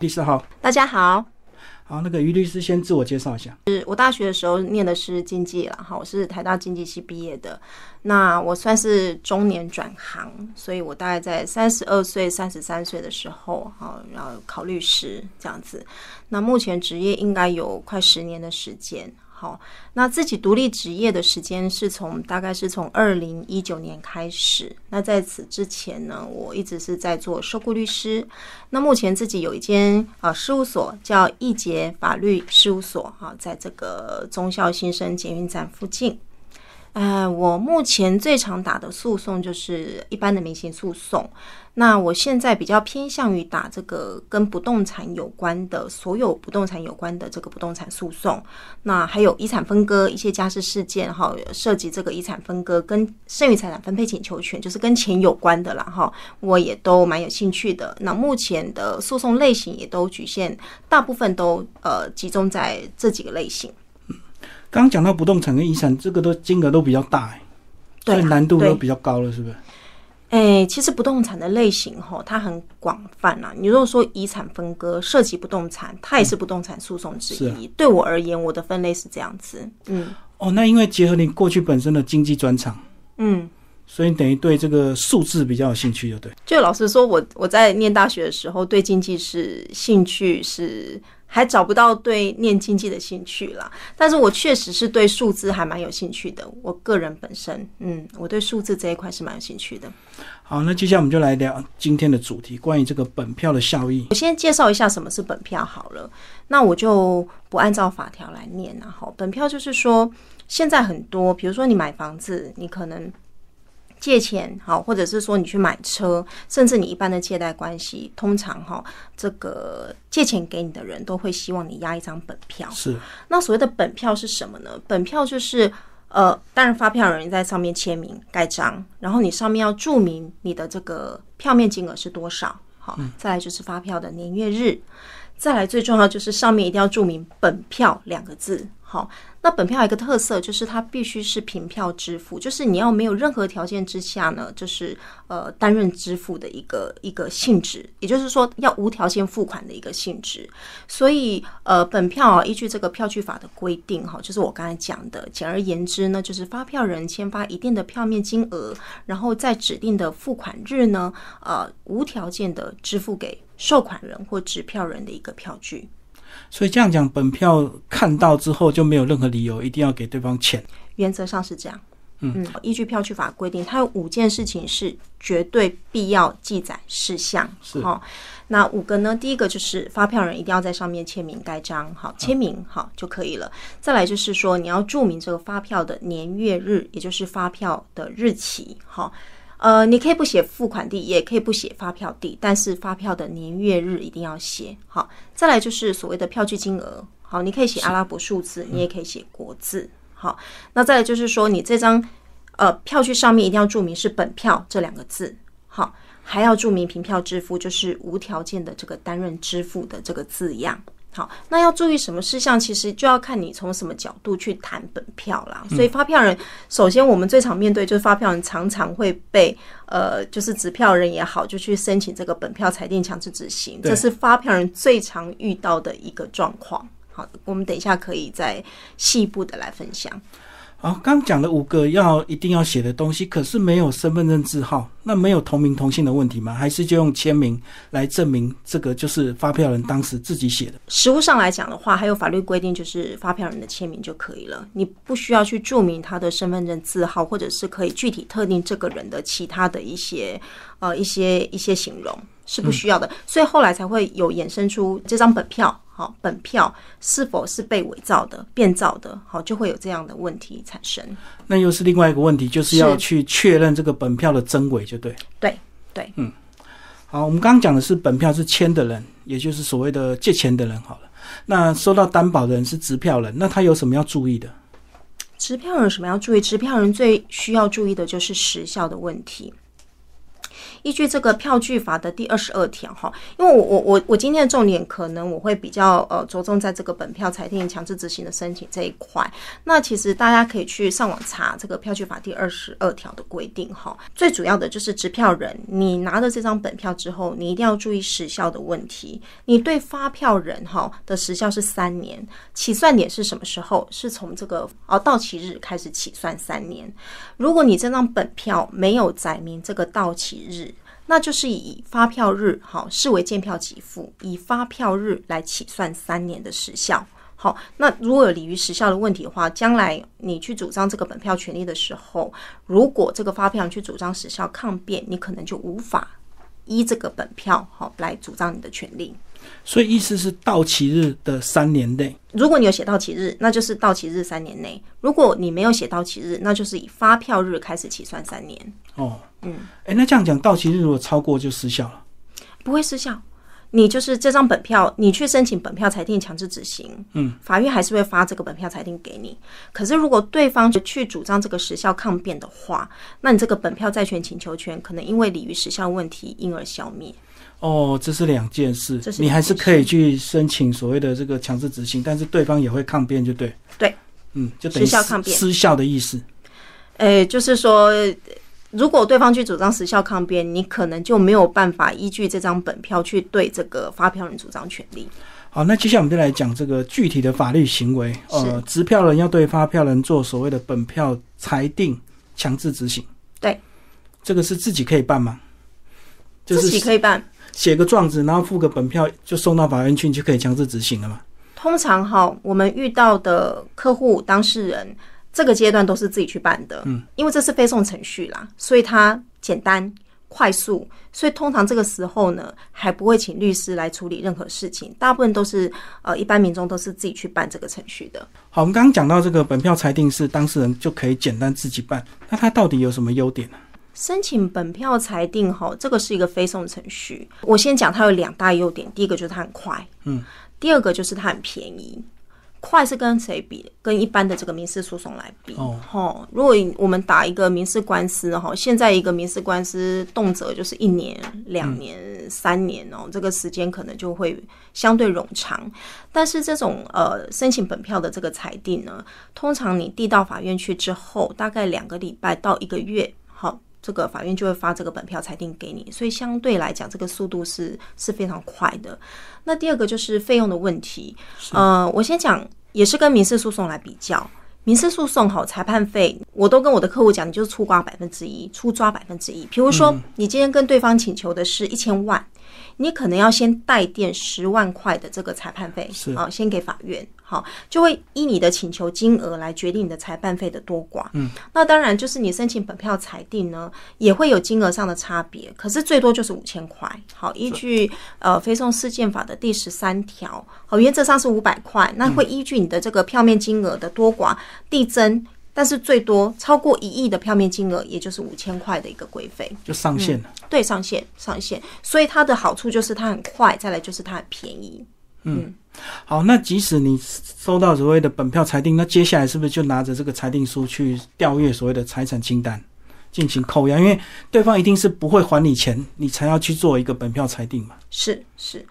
律师好，大家好。好，那个于律师先自我介绍一下。是我大学的时候念的是经济了哈，我是台大经济系毕业的。那我算是中年转行，所以我大概在三十二岁、三十三岁的时候，哈，然后考律师这样子。那目前职业应该有快十年的时间。好，那自己独立职业的时间是从大概是从二零一九年开始。那在此之前呢，我一直是在做受雇律师。那目前自己有一间啊事务所，叫易捷法律事务所，哈，在这个中校新生捷运站附近。呃，我目前最常打的诉讼就是一般的民刑诉讼。那我现在比较偏向于打这个跟不动产有关的所有不动产有关的这个不动产诉讼。那还有遗产分割一些家事事件哈，涉及这个遗产分割跟剩余财产分配请求权，就是跟钱有关的啦哈，我也都蛮有兴趣的。那目前的诉讼类型也都局限，大部分都呃集中在这几个类型。刚刚讲到不动产跟遗产，这个都金额都比较大哎，对，难度都比较高了，是不是？哎，其实不动产的类型哈，它很广泛啊。你如果说遗产分割涉及不动产，它也是不动产诉讼之一。对我而言，我的分类是这样子。嗯，哦，那因为结合你过去本身的经济专长，嗯，所以等于对这个数字比较有兴趣，就对。就老实说，我我在念大学的时候，对经济是兴趣是。还找不到对念经济的兴趣啦，但是我确实是对数字还蛮有兴趣的。我个人本身，嗯，我对数字这一块是蛮有兴趣的。好，那接下来我们就来聊今天的主题，关于这个本票的效益。我先介绍一下什么是本票好了，那我就不按照法条来念啊。好，本票就是说，现在很多，比如说你买房子，你可能。借钱好，或者是说你去买车，甚至你一般的借贷关系，通常哈，这个借钱给你的人都会希望你押一张本票。是。那所谓的本票是什么呢？本票就是呃，当然发票人在上面签名盖章，然后你上面要注明你的这个票面金额是多少。好，再来就是发票的年月日，再来最重要就是上面一定要注明本票两个字。好。那本票一个特色就是它必须是凭票支付，就是你要没有任何条件之下呢，就是呃担任支付的一个一个性质，也就是说要无条件付款的一个性质。所以呃本票啊依据这个票据法的规定哈，就是我刚才讲的，简而言之呢，就是发票人签发一定的票面金额，然后在指定的付款日呢，呃无条件的支付给收款人或支票人的一个票据。所以这样讲，本票看到之后就没有任何理由一定要给对方钱。原则上是这样。嗯，依据票据法规定，它有五件事情是绝对必要记载事项。是哈，那五个呢？第一个就是发票人一定要在上面签名盖章，好签名好就可以了。再来就是说，你要注明这个发票的年月日，也就是发票的日期。好。呃，你可以不写付款地，也可以不写发票地，但是发票的年月日一定要写。好，再来就是所谓的票据金额。好，你可以写阿拉伯数字，你也可以写国字。好，那再来就是说，你这张呃票据上面一定要注明是本票这两个字。好，还要注明凭票支付，就是无条件的这个担任支付的这个字样。好，那要注意什么事项？其实就要看你从什么角度去谈本票啦。所以发票人，首先我们最常面对就是发票人常常会被呃，就是执票人也好，就去申请这个本票裁定强制执行，这是发票人最常遇到的一个状况。好，我们等一下可以再细部的来分享。好，刚讲了五个要一定要写的东西，可是没有身份证字号，那没有同名同姓的问题吗？还是就用签名来证明这个就是发票人当时自己写的？实物上来讲的话，还有法律规定，就是发票人的签名就可以了，你不需要去注明他的身份证字号，或者是可以具体特定这个人的其他的一些呃一些一些形容是不需要的，所以后来才会有衍生出这张本票。好，本票是否是被伪造的、变造的？好，就会有这样的问题产生。那又是另外一个问题，就是要去确认这个本票的真伪，就对。对对，嗯。好，我们刚刚讲的是本票是签的人，也就是所谓的借钱的人。好了，那收到担保的人是支票人，那他有什么要注意的？支票人什么要注意？支票人最需要注意的就是时效的问题。依据这个票据法的第二十二条哈，因为我我我我今天的重点可能我会比较呃着重在这个本票裁定强制执行的申请这一块。那其实大家可以去上网查这个票据法第二十二条的规定哈。最主要的就是支票人，你拿了这张本票之后，你一定要注意时效的问题。你对发票人哈的时效是三年，起算点是什么时候？是从这个哦到期日开始起算三年。如果你这张本票没有载明这个到期日，日那就是以发票日好视为见票给付，以发票日来起算三年的时效。好，那如果有利于时效的问题的话，将来你去主张这个本票权利的时候，如果这个发票你去主张时效抗辩，你可能就无法依这个本票好来主张你的权利。所以意思是到期日的三年内，如果你有写到期日，那就是到期日三年内；如果你没有写到期日，那就是以发票日开始起算三年。哦，嗯，哎，那这样讲，到期日如果超过就失效了？不会失效，你就是这张本票，你去申请本票裁定强制执行，嗯，法院还是会发这个本票裁定给你。可是如果对方去主张这个时效抗辩的话，那你这个本票债权请求权可能因为鲤鱼时效问题因而消灭。哦，这是两件事，这是你还是可以去申请所谓的这个强制执行，但是对方也会抗辩，就对。对，嗯，就等于时效抗辩失效的意思。诶，就是说，如果对方去主张时效抗辩，你可能就没有办法依据这张本票去对这个发票人主张权利。好，那接下来我们就来讲这个具体的法律行为。呃，执票人要对发票人做所谓的本票裁定强制执行。对，这个是自己可以办吗？就自己可以办。写个状子，然后付个本票，就送到法院去，你就可以强制执行了嘛？通常哈，我们遇到的客户当事人，这个阶段都是自己去办的，嗯，因为这是非送程序啦，所以它简单快速，所以通常这个时候呢，还不会请律师来处理任何事情，大部分都是呃一般民众都是自己去办这个程序的。好，我们刚刚讲到这个本票裁定是当事人就可以简单自己办，那它到底有什么优点呢？申请本票裁定哈，这个是一个非送程序。我先讲它有两大优点，第一个就是它很快，嗯，第二个就是它很便宜。快是跟谁比？跟一般的这个民事诉讼来比。哦吼，如果我们打一个民事官司哈，现在一个民事官司动辄就是一年、两年、三年哦，这个时间可能就会相对冗长。但是这种呃申请本票的这个裁定呢，通常你递到法院去之后，大概两个礼拜到一个月，好。这个法院就会发这个本票裁定给你，所以相对来讲，这个速度是是非常快的。那第二个就是费用的问题，呃，我先讲，也是跟民事诉讼来比较。民事诉讼好，裁判费我都跟我的客户讲，你就是出瓜百分之一，出抓百分之一。比如说，你今天跟对方请求的是一千万，你可能要先代垫十万块的这个裁判费，是啊，先给法院，好，就会依你的请求金额来决定你的裁判费的多寡。嗯，那当然就是你申请本票裁定呢，也会有金额上的差别，可是最多就是五千块。好，依据呃非讼事件法的第十三条，好，原则上是五百块，那会依据你的这个票面金额的多寡递增。但是最多超过一亿的票面金额，也就是五千块的一个规费，就上限了。对，上限上限，所以它的好处就是它很快，再来就是它很便宜。嗯，好，那即使你收到所谓的本票裁定，那接下来是不是就拿着这个裁定书去调阅所谓的财产清单进行扣押？因为对方一定是不会还你钱，你才要去做一个本票裁定嘛。是是。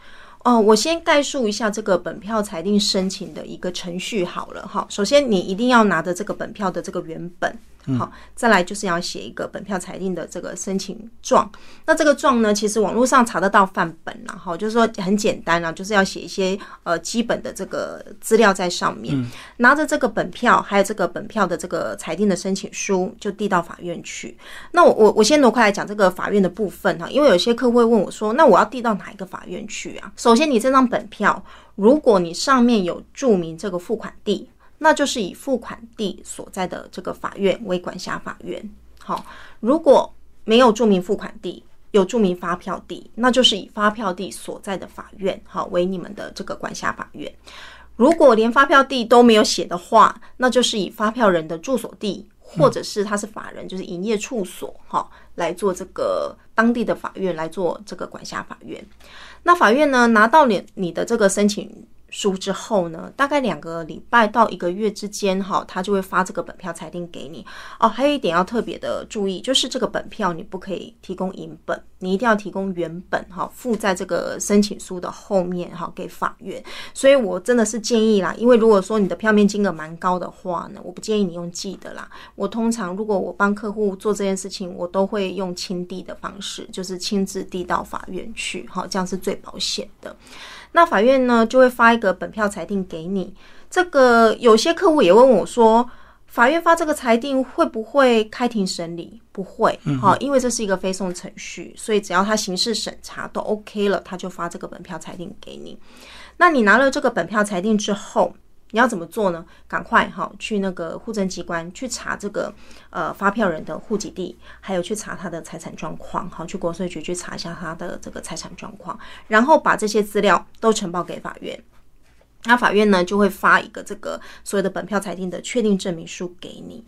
哦，我先概述一下这个本票裁定申请的一个程序好了哈。首先，你一定要拿着这个本票的这个原本，好，再来就是要写一个本票裁定的这个申请状。那这个状呢，其实网络上查得到范本然后就是说很简单啊，就是要写一些呃基本的这个资料在上面。拿着这个本票，还有这个本票的这个裁定的申请书，就递到法院去。那我我我先挪开来讲这个法院的部分哈，因为有些客户会问我说，那我要递到哪一个法院去啊？首先，你这张本票，如果你上面有注明这个付款地，那就是以付款地所在的这个法院为管辖法院。好，如果没有注明付款地，有注明发票地，那就是以发票地所在的法院，好为你们的这个管辖法院。如果连发票地都没有写的话，那就是以发票人的住所地，或者是他是法人，就是营业处所，哈，来做这个当地的法院来做这个管辖法院。那法院呢，拿到你你的这个申请书之后呢，大概两个礼拜到一个月之间，哈，他就会发这个本票裁定给你。哦，还有一点要特别的注意，就是这个本票你不可以提供影本，你一定要提供原本，哈，附在这个申请书的后面，哈，给法院。所以我真的是建议啦，因为如果说你的票面金额蛮高的话呢，我不建议你用寄的啦。我通常如果我帮客户做这件事情，我都会用亲递的方式，就是亲自递到法院去，哈，这样是最保险的。那法院呢就会发一个本票裁定给你。这个有些客户也问我说，法院发这个裁定会不会开庭审理？不会，好，因为这是一个非讼程序，所以只要他刑事审查都 OK 了，他就发这个本票裁定给你。那你拿了这个本票裁定之后。你要怎么做呢？赶快哈，去那个户政机关去查这个呃发票人的户籍地，还有去查他的财产状况，好，去国税局去查一下他的这个财产状况，然后把这些资料都呈报给法院，那法院呢就会发一个这个所有的本票裁定的确定证明书给你。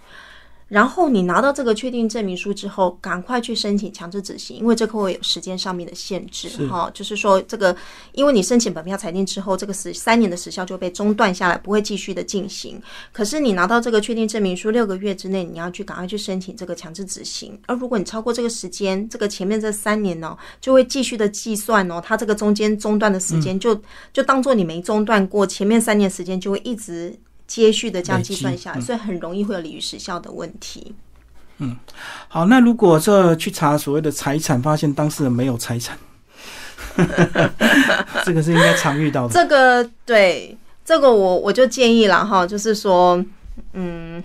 然后你拿到这个确定证明书之后，赶快去申请强制执行，因为这个会有时间上面的限制哈。就是说，这个因为你申请本票裁定之后，这个时三年的时效就被中断下来，不会继续的进行。可是你拿到这个确定证明书六个月之内，你要去赶快去申请这个强制执行。而如果你超过这个时间，这个前面这三年呢，就会继续的计算哦，它这个中间中断的时间就就当做你没中断过，前面三年时间就会一直。接续的这样计算下来，所以很容易会有鲤鱼时效的问题。嗯，好，那如果这去查所谓的财产，发现当事人没有财产，这个是应该常遇到的。这个对，这个我我就建议了哈，就是说，嗯。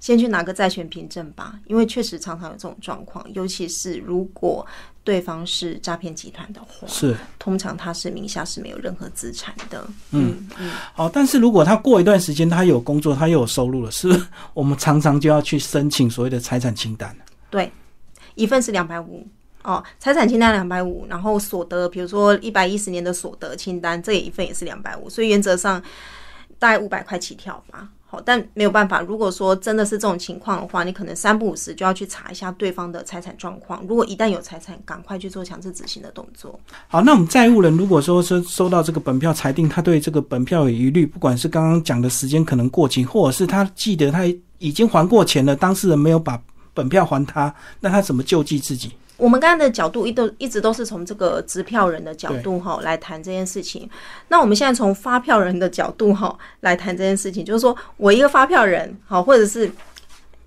先去拿个债权凭证吧，因为确实常常有这种状况，尤其是如果对方是诈骗集团的话，是通常他是名下是没有任何资产的。嗯嗯，好，但是如果他过一段时间他有工作，他又有收入了，是不是我们常常就要去申请所谓的财产清单？对，一份是两百五哦，财产清单两百五，然后所得，比如说一百一十年的所得清单，这一份也是两百五，所以原则上大概五百块起跳吧。好，但没有办法。如果说真的是这种情况的话，你可能三不五时就要去查一下对方的财产状况。如果一旦有财产，赶快去做强制执行的动作。好，那我们债务人如果说是收到这个本票裁定，他对这个本票有疑虑，不管是刚刚讲的时间可能过期，或者是他记得他已经还过钱了，当事人没有把本票还他，那他怎么救济自己？我们刚刚的角度一都一直都是从这个支票人的角度哈来谈这件事情。那我们现在从发票人的角度哈来谈这件事情，就是说我一个发票人好，或者是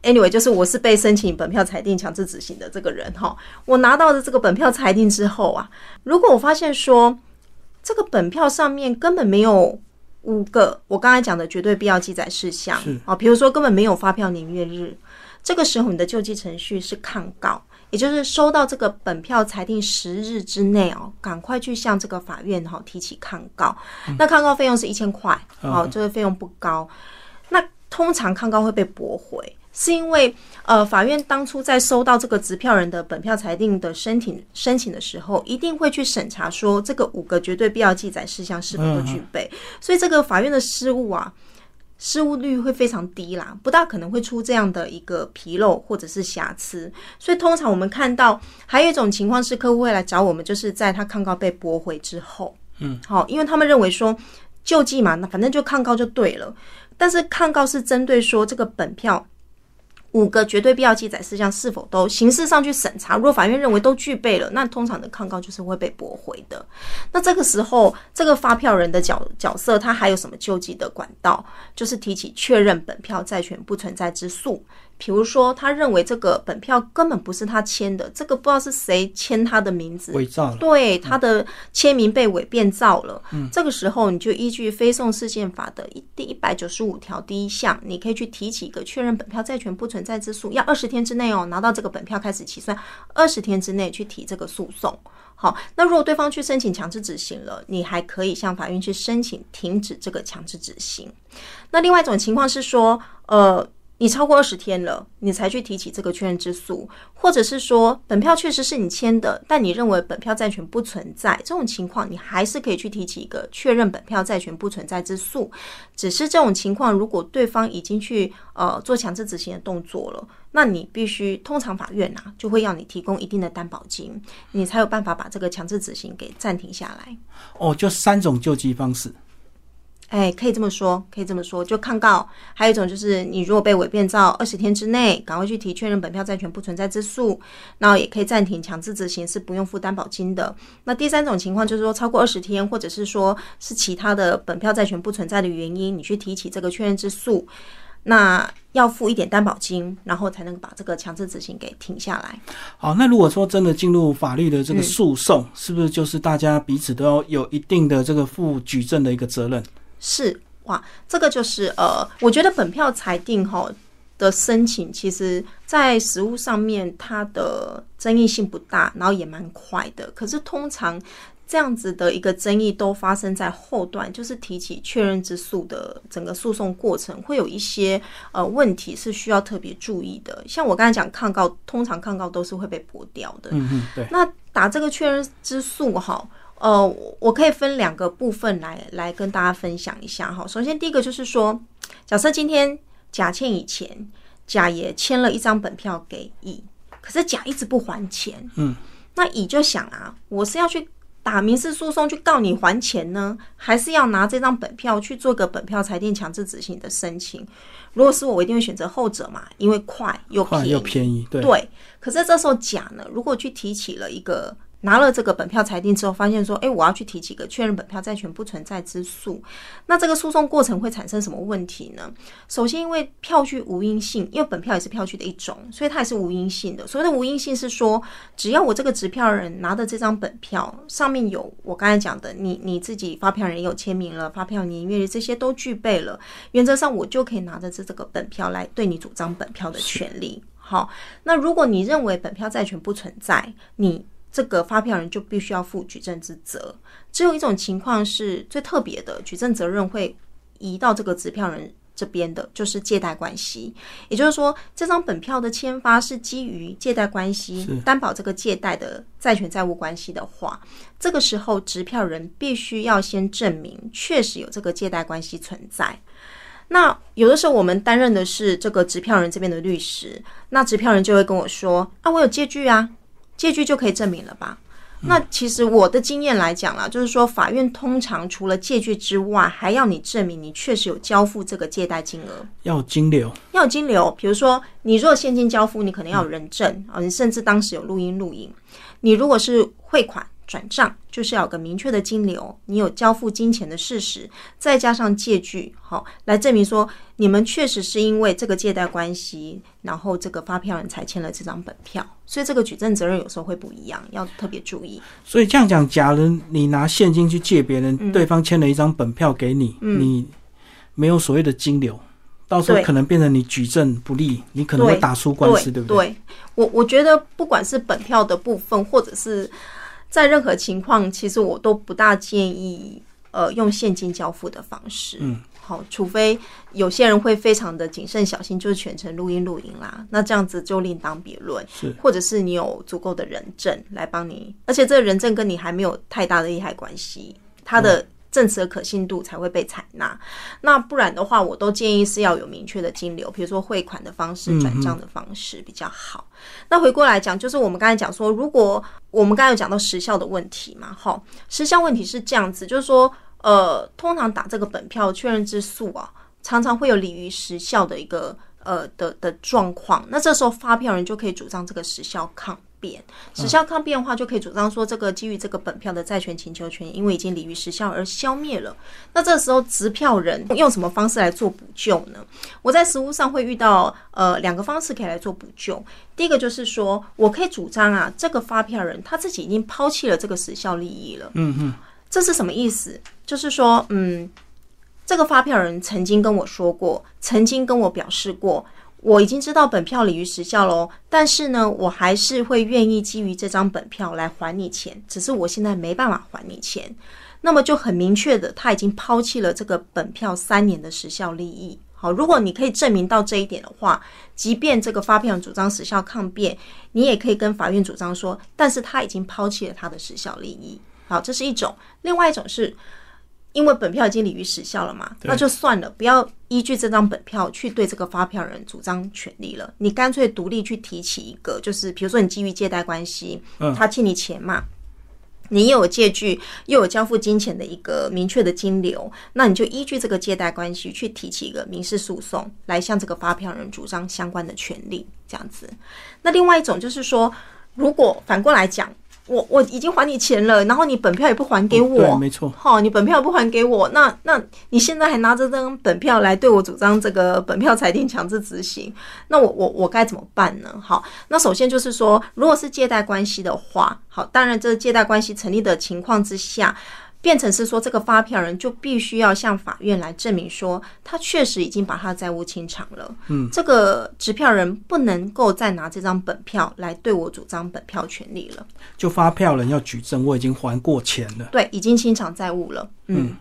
anyway，就是我是被申请本票裁定强制执行的这个人哈。我拿到的这个本票裁定之后啊，如果我发现说这个本票上面根本没有五个我刚才讲的绝对必要记载事项啊，比如说根本没有发票年月日，这个时候你的救济程序是抗告。也就是收到这个本票裁定十日之内哦，赶快去向这个法院哈提起抗告。那抗告费用是一千块，哦，这个费用不高。那通常抗告会被驳回，是因为呃，法院当初在收到这个执票人的本票裁定的申请申请的时候，一定会去审查说这个五个绝对必要记载事项是否都具备。所以这个法院的失误啊。失误率会非常低啦，不大可能会出这样的一个纰漏或者是瑕疵。所以通常我们看到还有一种情况是客户会来找我们，就是在他抗告被驳回之后，嗯，好，因为他们认为说救济嘛，那反正就抗告就对了。但是抗告是针对说这个本票。五个绝对必要记载事项是否都形式上去审查？如果法院认为都具备了，那通常的抗告就是会被驳回的。那这个时候，这个发票人的角角色，他还有什么救济的管道？就是提起确认本票债权不存在之诉。比如说，他认为这个本票根本不是他签的，这个不知道是谁签他的名字，伪造了，对，他的签名被伪变造了。嗯，这个时候你就依据《非讼事件法》的一第一百九十五条第一项，你可以去提起一个确认本票债权不存在之诉，要二十天之内哦，拿到这个本票开始起算，二十天之内去提这个诉讼。好，那如果对方去申请强制执行了，你还可以向法院去申请停止这个强制执行。那另外一种情况是说，呃。你超过二十天了，你才去提起这个确认之诉，或者是说本票确实是你签的，但你认为本票债权不存在，这种情况你还是可以去提起一个确认本票债权不存在之诉。只是这种情况，如果对方已经去呃做强制执行的动作了，那你必须通常法院呐就会要你提供一定的担保金，你才有办法把这个强制执行给暂停下来。哦，就三种救济方式。哎，可以这么说，可以这么说，就抗告。还有一种就是，你如果被伪变造，二十天之内赶快去提确认本票债权不存在之诉，然后也可以暂停强制执行，是不用付担保金的。那第三种情况就是说，超过二十天，或者是说是其他的本票债权不存在的原因，你去提起这个确认之诉，那要付一点担保金，然后才能把这个强制执行给停下来。好，那如果说真的进入法律的这个诉讼，是不是就是大家彼此都要有一定的这个负举证的一个责任？是哇，这个就是呃，我觉得本票裁定哈的申请，其实在实务上面它的争议性不大，然后也蛮快的。可是通常这样子的一个争议都发生在后段，就是提起确认之诉的整个诉讼过程，会有一些呃问题是需要特别注意的。像我刚才讲抗告，通常抗告都是会被驳掉的。嗯嗯，对。那打这个确认之诉哈。呃，我可以分两个部分来来跟大家分享一下哈。首先，第一个就是说，假设今天甲欠乙钱，甲也签了一张本票给乙，可是甲一直不还钱，嗯，那乙就想啊，我是要去打民事诉讼去告你还钱呢，还是要拿这张本票去做个本票裁定强制执行的申请？如果是我，我一定会选择后者嘛，因为快又便宜。又便宜，对。对。可是这时候甲呢，如果去提起了一个。拿了这个本票裁定之后，发现说，哎，我要去提几个确认本票债权不存在之诉，那这个诉讼过程会产生什么问题呢？首先，因为票据无因性，因为本票也是票据的一种，所以它也是无因性的。所谓的无因性是说，只要我这个执票人拿的这张本票上面有我刚才讲的，你你自己发票人有签名了，发票年月日这些都具备了，原则上我就可以拿着这这个本票来对你主张本票的权利。好，那如果你认为本票债权不存在，你这个发票人就必须要负举证之责。只有一种情况是最特别的，举证责任会移到这个支票人这边的，就是借贷关系。也就是说，这张本票的签发是基于借贷关系，担保这个借贷的债权债务关系的话，这个时候支票人必须要先证明确实有这个借贷关系存在。那有的时候我们担任的是这个支票人这边的律师，那支票人就会跟我说：“啊，我有借据啊。”借据就可以证明了吧？那其实我的经验来讲啦，就是说法院通常除了借据之外，还要你证明你确实有交付这个借贷金额，要有金流，要有金流。比如说，你如果现金交付，你可能要有人证啊，你甚至当时有录音录影。你如果是汇款。转账就是要有个明确的金流，你有交付金钱的事实，再加上借据，好来证明说你们确实是因为这个借贷关系，然后这个发票人才签了这张本票，所以这个举证责任有时候会不一样，要特别注意。所以这样讲，假如你拿现金去借别人，对方签了一张本票给你，你没有所谓的金流，到时候可能变成你举证不利，你可能会打输官司，对不对？对我我觉得不管是本票的部分，或者是。在任何情况，其实我都不大建议，呃，用现金交付的方式。嗯，好，除非有些人会非常的谨慎小心，就是全程录音录音啦，那这样子就另当别论。是，或者是你有足够的人证来帮你，而且这个人证跟你还没有太大的利害关系，他的。证词的可信度才会被采纳，那不然的话，我都建议是要有明确的金流，比如说汇款的方式、转账的方式比较好。那回过来讲，就是我们刚才讲说，如果我们刚才有讲到时效的问题嘛，哈，时效问题是这样子，就是说，呃，通常打这个本票确认之诉啊，常常会有鲤鱼时效的一个呃的的状况，那这时候发票人就可以主张这个时效抗。变时效抗辩的话，就可以主张说，这个基于这个本票的债权请求权，因为已经离于时效而消灭了。那这时候持票人用什么方式来做补救呢？我在实务上会遇到呃两个方式可以来做补救。第一个就是说我可以主张啊，这个发票人他自己已经抛弃了这个时效利益了。嗯嗯，这是什么意思？就是说，嗯，这个发票人曾经跟我说过，曾经跟我表示过。我已经知道本票鲤鱼时效喽，但是呢，我还是会愿意基于这张本票来还你钱，只是我现在没办法还你钱。那么就很明确的，他已经抛弃了这个本票三年的时效利益。好，如果你可以证明到这一点的话，即便这个发票主张时效抗辩，你也可以跟法院主张说，但是他已经抛弃了他的时效利益。好，这是一种，另外一种是。因为本票已经履于时效了嘛，那就算了，不要依据这张本票去对这个发票人主张权利了。你干脆独立去提起一个，就是比如说你基于借贷关系，他欠你钱嘛，你又有借据，又有交付金钱的一个明确的金流，那你就依据这个借贷关系去提起一个民事诉讼，来向这个发票人主张相关的权利，这样子。那另外一种就是说，如果反过来讲。我我已经还你钱了，然后你本票也不还给我，对，没错。好，你本票不还给我，那那你现在还拿着这张本票来对我主张这个本票裁定强制执行，那我我我该怎么办呢？好，那首先就是说，如果是借贷关系的话，好，当然这借贷关系成立的情况之下。变成是说，这个发票人就必须要向法院来证明说，他确实已经把他的债务清偿了。嗯，这个支票人不能够再拿这张本票来对我主张本票权利了。就发票人要举证，我已经还过钱了。对，已经清偿债务了。嗯。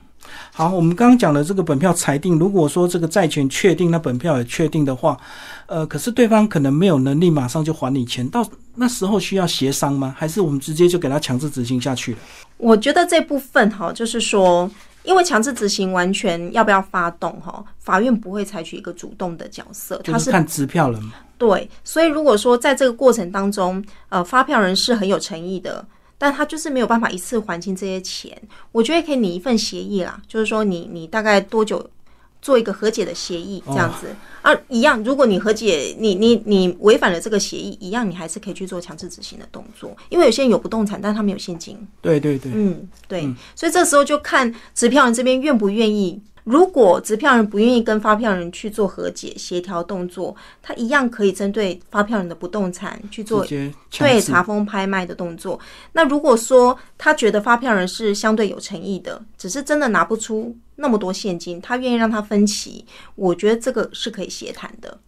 好，我们刚刚讲的这个本票裁定，如果说这个债权确定，那本票也确定的话，呃，可是对方可能没有能力马上就还你钱，到那时候需要协商吗？还是我们直接就给他强制执行下去了？我觉得这部分哈，就是说，因为强制执行完全要不要发动哈，法院不会采取一个主动的角色，他是看支票人嘛。对，所以如果说在这个过程当中，呃，发票人是很有诚意的。但他就是没有办法一次还清这些钱，我觉得可以拟一份协议啦，就是说你你大概多久做一个和解的协议这样子。啊，一样，如果你和解，你你你违反了这个协议，一样你还是可以去做强制执行的动作，因为有些人有不动产，但他没有现金。对对对，嗯对，所以这时候就看支票人这边愿不愿意。如果支票人不愿意跟发票人去做和解协调动作，他一样可以针对发票人的不动产去做对查封拍卖的动作。那如果说他觉得发票人是相对有诚意的，只是真的拿不出那么多现金，他愿意让他分期，我觉得这个是可以协谈的。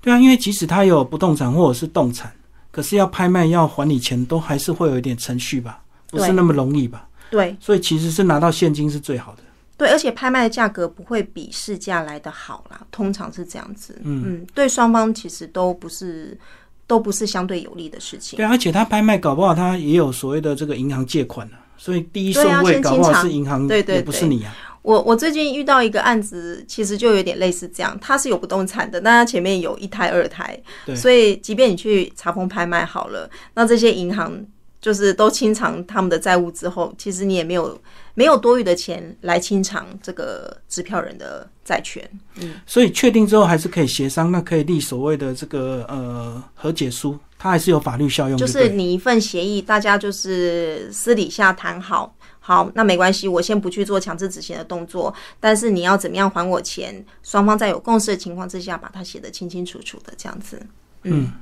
对啊，因为即使他有不动产或者是动产，可是要拍卖要还你钱，都还是会有一点程序吧，不是那么容易吧？对，所以其实是拿到现金是最好的。对，而且拍卖的价格不会比市价来的好啦，通常是这样子。嗯，对，双方其实都不是都不是相对有利的事情。对，而且他拍卖搞不好他也有所谓的这个银行借款所以第一顺位搞不好是银行，对对，不是你啊。我我最近遇到一个案子，其实就有点类似这样，他是有不动产的，但他前面有一胎二胎，所以即便你去查封拍卖好了，那这些银行。就是都清偿他们的债务之后，其实你也没有没有多余的钱来清偿这个支票人的债权。嗯，所以确定之后还是可以协商，那可以立所谓的这个呃和解书，它还是有法律效用。就是你一份协议，大家就是私底下谈好，好，那没关系，我先不去做强制执行的动作，但是你要怎么样还我钱，双方在有共识的情况之下，把它写得清清楚楚的这样子。嗯，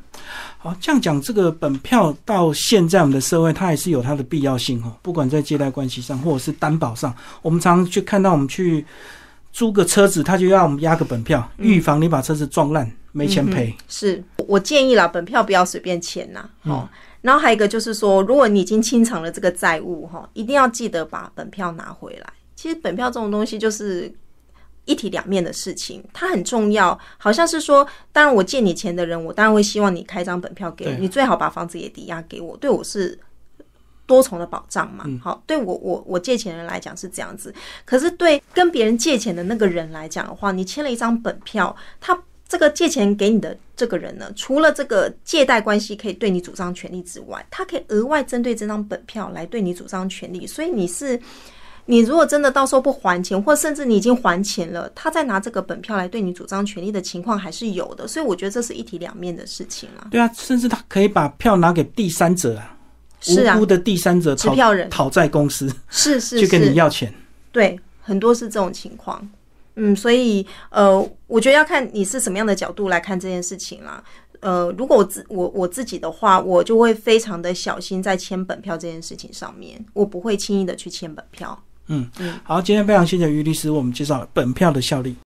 好，这样讲，这个本票到现在我们的社会，它还是有它的必要性哦。不管在借贷关系上，或者是担保上，我们常常去看到，我们去租个车子，他就要我们押个本票，预防你把车子撞烂，没钱赔。是我建议啦，本票不要随便签呐。哦，然后还有一个就是说，如果你已经清偿了这个债务，哈，一定要记得把本票拿回来。其实本票这种东西就是。一体两面的事情，它很重要。好像是说，当然我借你钱的人，我当然会希望你开张本票给我，你最好把房子也抵押给我，对我是多重的保障嘛。好，对我我我借钱人来讲是这样子，可是对跟别人借钱的那个人来讲的话，你签了一张本票，他这个借钱给你的这个人呢，除了这个借贷关系可以对你主张权利之外，他可以额外针对这张本票来对你主张权利，所以你是。你如果真的到时候不还钱，或甚至你已经还钱了，他再拿这个本票来对你主张权利的情况还是有的，所以我觉得这是一体两面的事情啊。对啊，甚至他可以把票拿给第三者啊，无辜的第三者，讨票人讨债公司是是去跟你要钱。对，很多是这种情况。嗯，所以呃，我觉得要看你是什么样的角度来看这件事情啦。呃，如果我自我我自己的话，我就会非常的小心在签本票这件事情上面，我不会轻易的去签本票。嗯嗯，好，今天非常谢谢于律师为我们介绍本票的效力。